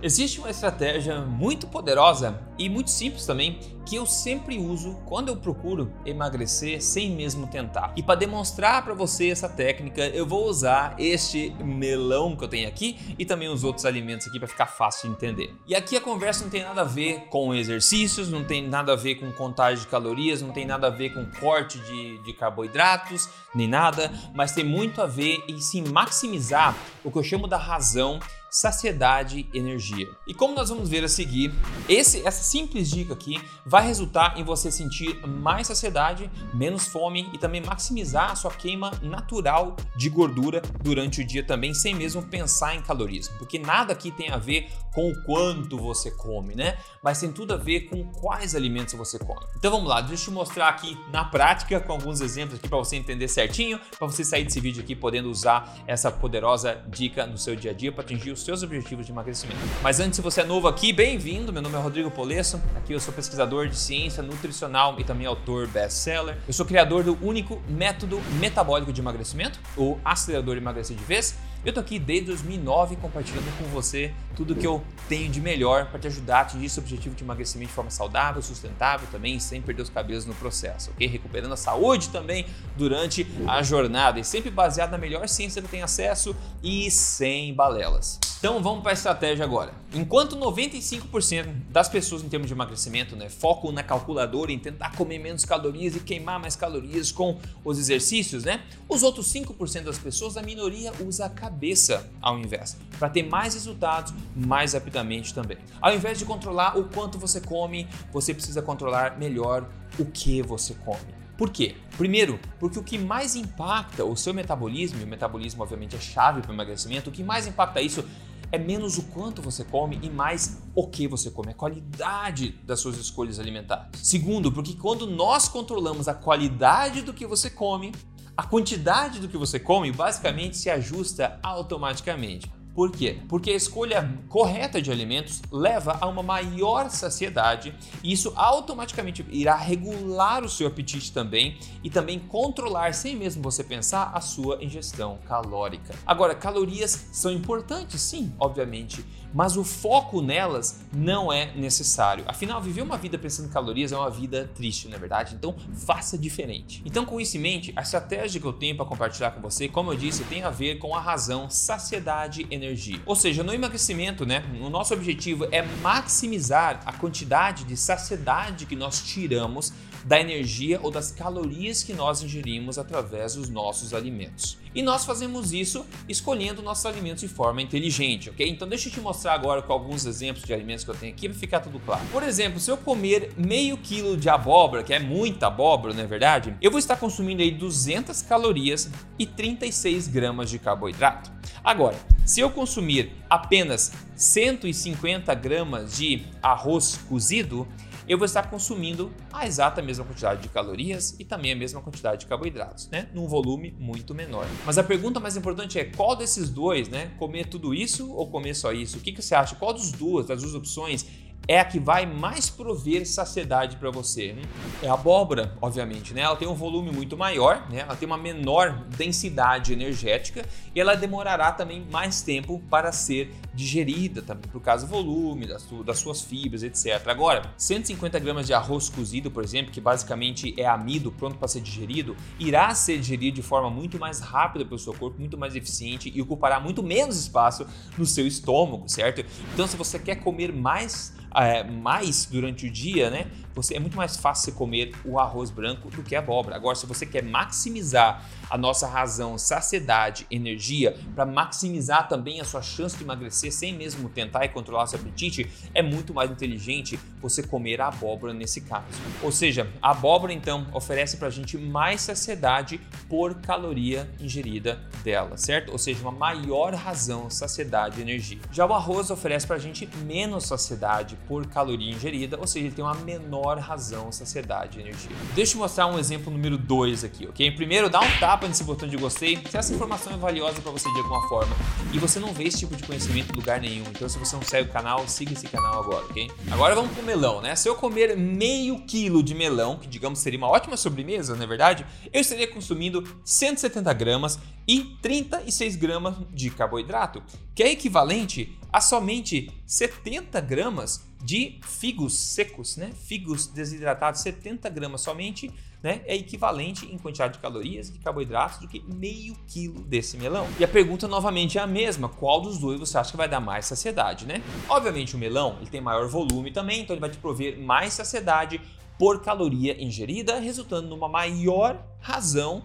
Existe uma estratégia muito poderosa e muito simples também que eu sempre uso quando eu procuro emagrecer sem mesmo tentar. E para demonstrar para você essa técnica, eu vou usar este melão que eu tenho aqui e também os outros alimentos aqui para ficar fácil de entender. E aqui a conversa não tem nada a ver com exercícios, não tem nada a ver com contagem de calorias, não tem nada a ver com corte de, de carboidratos, nem nada, mas tem muito a ver em se maximizar o que eu chamo da razão saciedade e energia. E como nós vamos ver a seguir, esse, essa simples dica aqui vai resultar em você sentir mais saciedade, menos fome e também maximizar a sua queima natural de gordura durante o dia também, sem mesmo pensar em calorias, porque nada aqui tem a ver com o quanto você come, né? Mas tem tudo a ver com quais alimentos você come. Então vamos lá, deixa eu mostrar aqui na prática com alguns exemplos aqui para você entender certinho, para você sair desse vídeo aqui podendo usar essa poderosa dica no seu dia a dia para atingir os seus objetivos de emagrecimento. Mas antes, se você é novo aqui, bem-vindo. Meu nome é Rodrigo Polesso. Aqui eu sou pesquisador de ciência nutricional e também autor best-seller. Eu sou criador do único método metabólico de emagrecimento, o acelerador emagrecer de vez eu tô aqui desde 2009 compartilhando com você tudo que eu tenho de melhor para te ajudar a atingir esse objetivo de emagrecimento de forma saudável, sustentável também, sem perder os cabelos no processo, ok? Recuperando a saúde também durante a jornada e sempre baseado na melhor ciência que tenho acesso e sem balelas. Então vamos para a estratégia agora. Enquanto 95% das pessoas em termos de emagrecimento né, focam na calculadora em tentar comer menos calorias e queimar mais calorias com os exercícios, né? Os outros 5% das pessoas, a minoria usa a cabeça ao invés, para ter mais resultados mais rapidamente também. Ao invés de controlar o quanto você come, você precisa controlar melhor o que você come. Por quê? Primeiro, porque o que mais impacta o seu metabolismo, e o metabolismo obviamente é chave para o emagrecimento, o que mais impacta isso é menos o quanto você come e mais o que você come, a qualidade das suas escolhas alimentares. Segundo, porque quando nós controlamos a qualidade do que você come, a quantidade do que você come basicamente se ajusta automaticamente. Por quê? Porque a escolha correta de alimentos leva a uma maior saciedade e isso automaticamente irá regular o seu apetite também e também controlar, sem mesmo você pensar, a sua ingestão calórica. Agora, calorias são importantes, sim, obviamente, mas o foco nelas não é necessário. Afinal, viver uma vida pensando em calorias é uma vida triste, não é verdade? Então, faça diferente. Então, com isso em mente, a estratégia que eu tenho para compartilhar com você, como eu disse, tem a ver com a razão saciedade energia. Ou seja, no emagrecimento, né, o nosso objetivo é maximizar a quantidade de saciedade que nós tiramos da energia ou das calorias que nós ingerimos através dos nossos alimentos. E nós fazemos isso escolhendo nossos alimentos de forma inteligente, ok? Então deixa eu te mostrar agora com alguns exemplos de alimentos que eu tenho aqui para ficar tudo claro. Por exemplo, se eu comer meio quilo de abóbora, que é muita abóbora, não é verdade? Eu vou estar consumindo aí 200 calorias e 36 gramas de carboidrato. Agora, se eu consumir apenas 150 gramas de arroz cozido, eu vou estar consumindo a exata mesma quantidade de calorias e também a mesma quantidade de carboidratos, né? Num volume muito menor. Mas a pergunta mais importante é qual desses dois, né? Comer tudo isso ou comer só isso? O que, que você acha? Qual dos duas, das duas opções é a que vai mais prover saciedade para você. Hum? É a abóbora, obviamente, né? Ela tem um volume muito maior, né? Ela tem uma menor densidade energética e ela demorará também mais tempo para ser digerida, também por causa do volume, das, das suas fibras, etc. Agora, 150 gramas de arroz cozido, por exemplo, que basicamente é amido pronto para ser digerido, irá ser digerido de forma muito mais rápida pelo seu corpo, muito mais eficiente e ocupará muito menos espaço no seu estômago, certo? Então, se você quer comer mais é, mais durante o dia, né? Você, é muito mais fácil você comer o arroz branco do que a abóbora. Agora, se você quer maximizar a nossa razão, saciedade, energia, para maximizar também a sua chance de emagrecer sem mesmo tentar e controlar seu apetite, é muito mais inteligente você comer a abóbora nesse caso. Ou seja, a abóbora então oferece para a gente mais saciedade por caloria ingerida dela, certo? Ou seja, uma maior razão, saciedade e energia. Já o arroz oferece para a gente menos saciedade por caloria ingerida, ou seja, ele tem uma menor razão, saciedade e energia. Deixa eu mostrar um exemplo número 2 aqui, ok? Primeiro, dá um tapa nesse botão de gostei se essa informação é valiosa para você de alguma forma e você não vê esse tipo de conhecimento em lugar nenhum. Então, se você não segue o canal, siga esse canal agora, ok? Agora vamos pro melão, né? Se eu comer meio quilo de melão, que digamos seria uma ótima sobremesa, não é verdade? Eu estaria consumindo 170 gramas e 36 gramas de carboidrato, que é equivalente a somente 70 gramas de figos secos, né? Figos desidratados, 70 gramas somente, né? É equivalente em quantidade de calorias e de carboidratos do que meio quilo desse melão. E a pergunta novamente é a mesma: qual dos dois você acha que vai dar mais saciedade, né? Obviamente o melão ele tem maior volume também, então ele vai te prover mais saciedade por caloria ingerida, resultando numa maior razão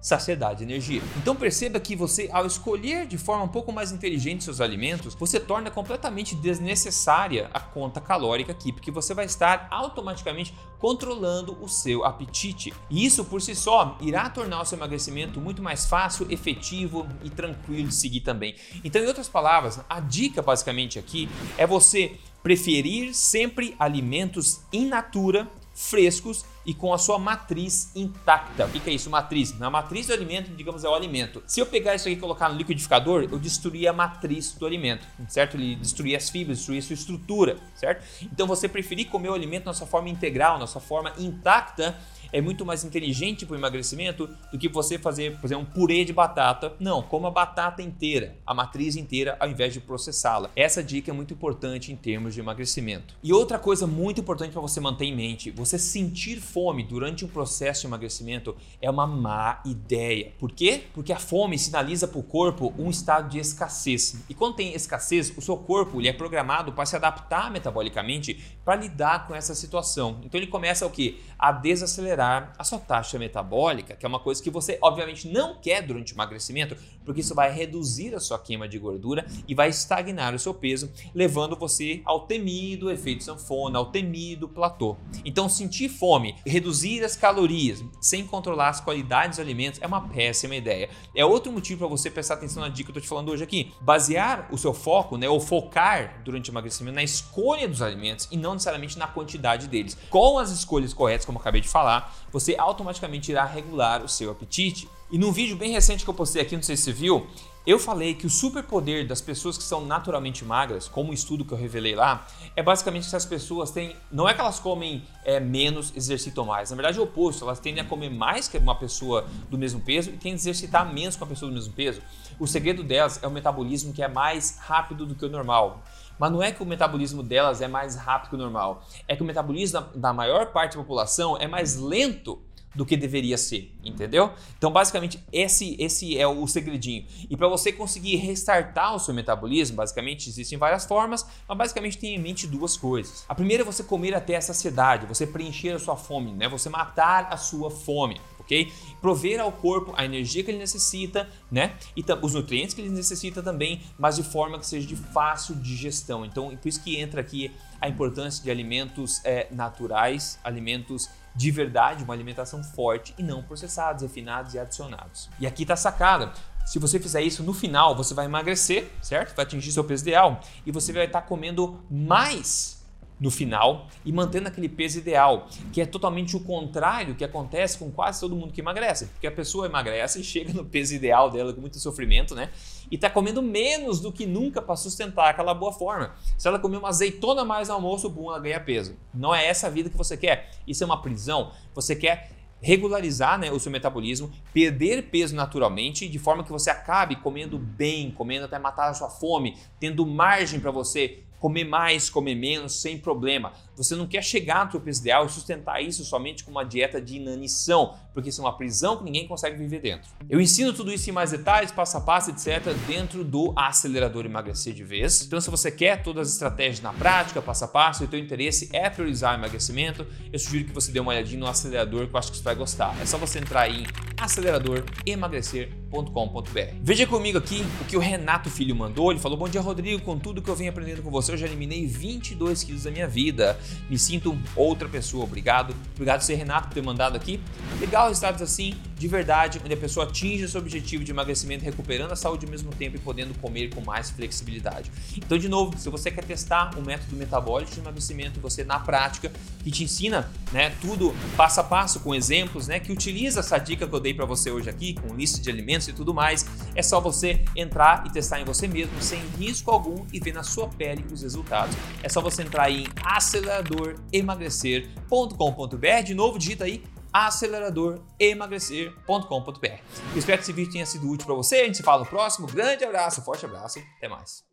saciedade e energia. Então perceba que você, ao escolher de forma um pouco mais inteligente seus alimentos, você torna completamente desnecessária a conta calórica aqui, porque você vai estar automaticamente controlando o seu apetite. E isso por si só irá tornar o seu emagrecimento muito mais fácil, efetivo e tranquilo de seguir também. Então, em outras palavras, a dica basicamente aqui é você preferir sempre alimentos in natura frescos e com a sua matriz intacta. O que é isso? Matriz. Na matriz do alimento, digamos, é o alimento. Se eu pegar isso aqui e colocar no liquidificador, eu destruía a matriz do alimento, certo? Ele destruía as fibras, destruía a sua estrutura, certo? Então você preferir comer o alimento na sua forma integral, na sua forma intacta, é muito mais inteligente para o emagrecimento do que você fazer, por exemplo, um purê de batata. Não, coma a batata inteira, a matriz inteira, ao invés de processá-la. Essa dica é muito importante em termos de emagrecimento. E outra coisa muito importante para você manter em mente: você sentir fome durante um processo de emagrecimento é uma má ideia. Por quê? Porque a fome sinaliza para o corpo um estado de escassez. E quando tem escassez, o seu corpo ele é programado para se adaptar metabolicamente para lidar com essa situação. Então ele começa o que? A desacelerar acelerar a sua taxa metabólica, que é uma coisa que você obviamente não quer durante o emagrecimento, porque isso vai reduzir a sua queima de gordura e vai estagnar o seu peso, levando você ao temido efeito sanfona, ao temido platô. Então, sentir fome, reduzir as calorias sem controlar as qualidades dos alimentos é uma péssima ideia. É outro motivo para você prestar atenção na dica que eu estou te falando hoje aqui. Basear o seu foco, né, ou focar durante o emagrecimento na escolha dos alimentos e não necessariamente na quantidade deles. Com as escolhas corretas, como eu acabei de falar, você automaticamente irá regular o seu apetite. E num vídeo bem recente que eu postei aqui, não sei se você viu, eu falei que o superpoder das pessoas que são naturalmente magras, como o estudo que eu revelei lá, é basicamente que essas pessoas têm. Não é que elas comem é, menos, exercitam mais. Na verdade é o oposto, elas tendem a comer mais que uma pessoa do mesmo peso e tendem a exercitar menos que uma pessoa do mesmo peso. O segredo delas é o metabolismo que é mais rápido do que o normal. Mas não é que o metabolismo delas é mais rápido que o normal, é que o metabolismo da maior parte da população é mais lento do que deveria ser, entendeu? Então, basicamente, esse, esse é o segredinho. E para você conseguir restartar o seu metabolismo, basicamente existem várias formas, mas basicamente tem em mente duas coisas. A primeira é você comer até a saciedade, você preencher a sua fome, né? Você matar a sua fome ok? Prover ao corpo a energia que ele necessita, né? E os nutrientes que ele necessita também, mas de forma que seja de fácil digestão. Então, por isso que entra aqui a importância de alimentos é, naturais, alimentos de verdade, uma alimentação forte e não processados, refinados e adicionados. E aqui tá a sacada. Se você fizer isso no final, você vai emagrecer, certo? Vai atingir seu peso ideal e você vai estar comendo mais no final e mantendo aquele peso ideal, que é totalmente o contrário que acontece com quase todo mundo que emagrece, porque a pessoa emagrece e chega no peso ideal dela com muito sofrimento, né? E está comendo menos do que nunca para sustentar aquela boa forma. Se ela comer uma azeitona mais no almoço, bom, ela ganha peso. Não é essa a vida que você quer. Isso é uma prisão. Você quer regularizar né, o seu metabolismo, perder peso naturalmente, de forma que você acabe comendo bem, comendo até matar a sua fome, tendo margem para você comer mais, comer menos, sem problema. Você não quer chegar no seu peso ideal e sustentar isso somente com uma dieta de inanição, porque isso é uma prisão que ninguém consegue viver dentro. Eu ensino tudo isso em mais detalhes, passo a passo, etc., dentro do acelerador emagrecer de vez. Então, se você quer todas as estratégias na prática, passo a passo, e o teu interesse é priorizar o emagrecimento, eu sugiro que você dê uma olhadinha no acelerador, que eu acho que você vai gostar. É só você entrar em Veja comigo aqui o que o Renato Filho mandou. Ele falou: Bom dia, Rodrigo. Com tudo que eu venho aprendendo com você, eu já eliminei 22 quilos da minha vida. Me sinto outra pessoa. Obrigado. Obrigado, ser Renato, por ter mandado aqui. Legal resultados assim, de verdade, onde a pessoa atinge seu objetivo de emagrecimento, recuperando a saúde ao mesmo tempo e podendo comer com mais flexibilidade. Então, de novo, se você quer testar o método metabólico de emagrecimento, você na prática, que te ensina né, tudo passo a passo, com exemplos, né, que utiliza essa dica que eu dei para você hoje aqui, com lista de alimentos e tudo mais, é só você entrar e testar em você mesmo, sem risco algum, e ver na sua pele os resultados. É só você entrar em aceleradoremagrecer.com.br, de novo, digita aí aceleradoremagrecer.com.br. Espero que esse vídeo tenha sido útil para você. A gente se fala no próximo. Grande abraço, forte abraço, até mais.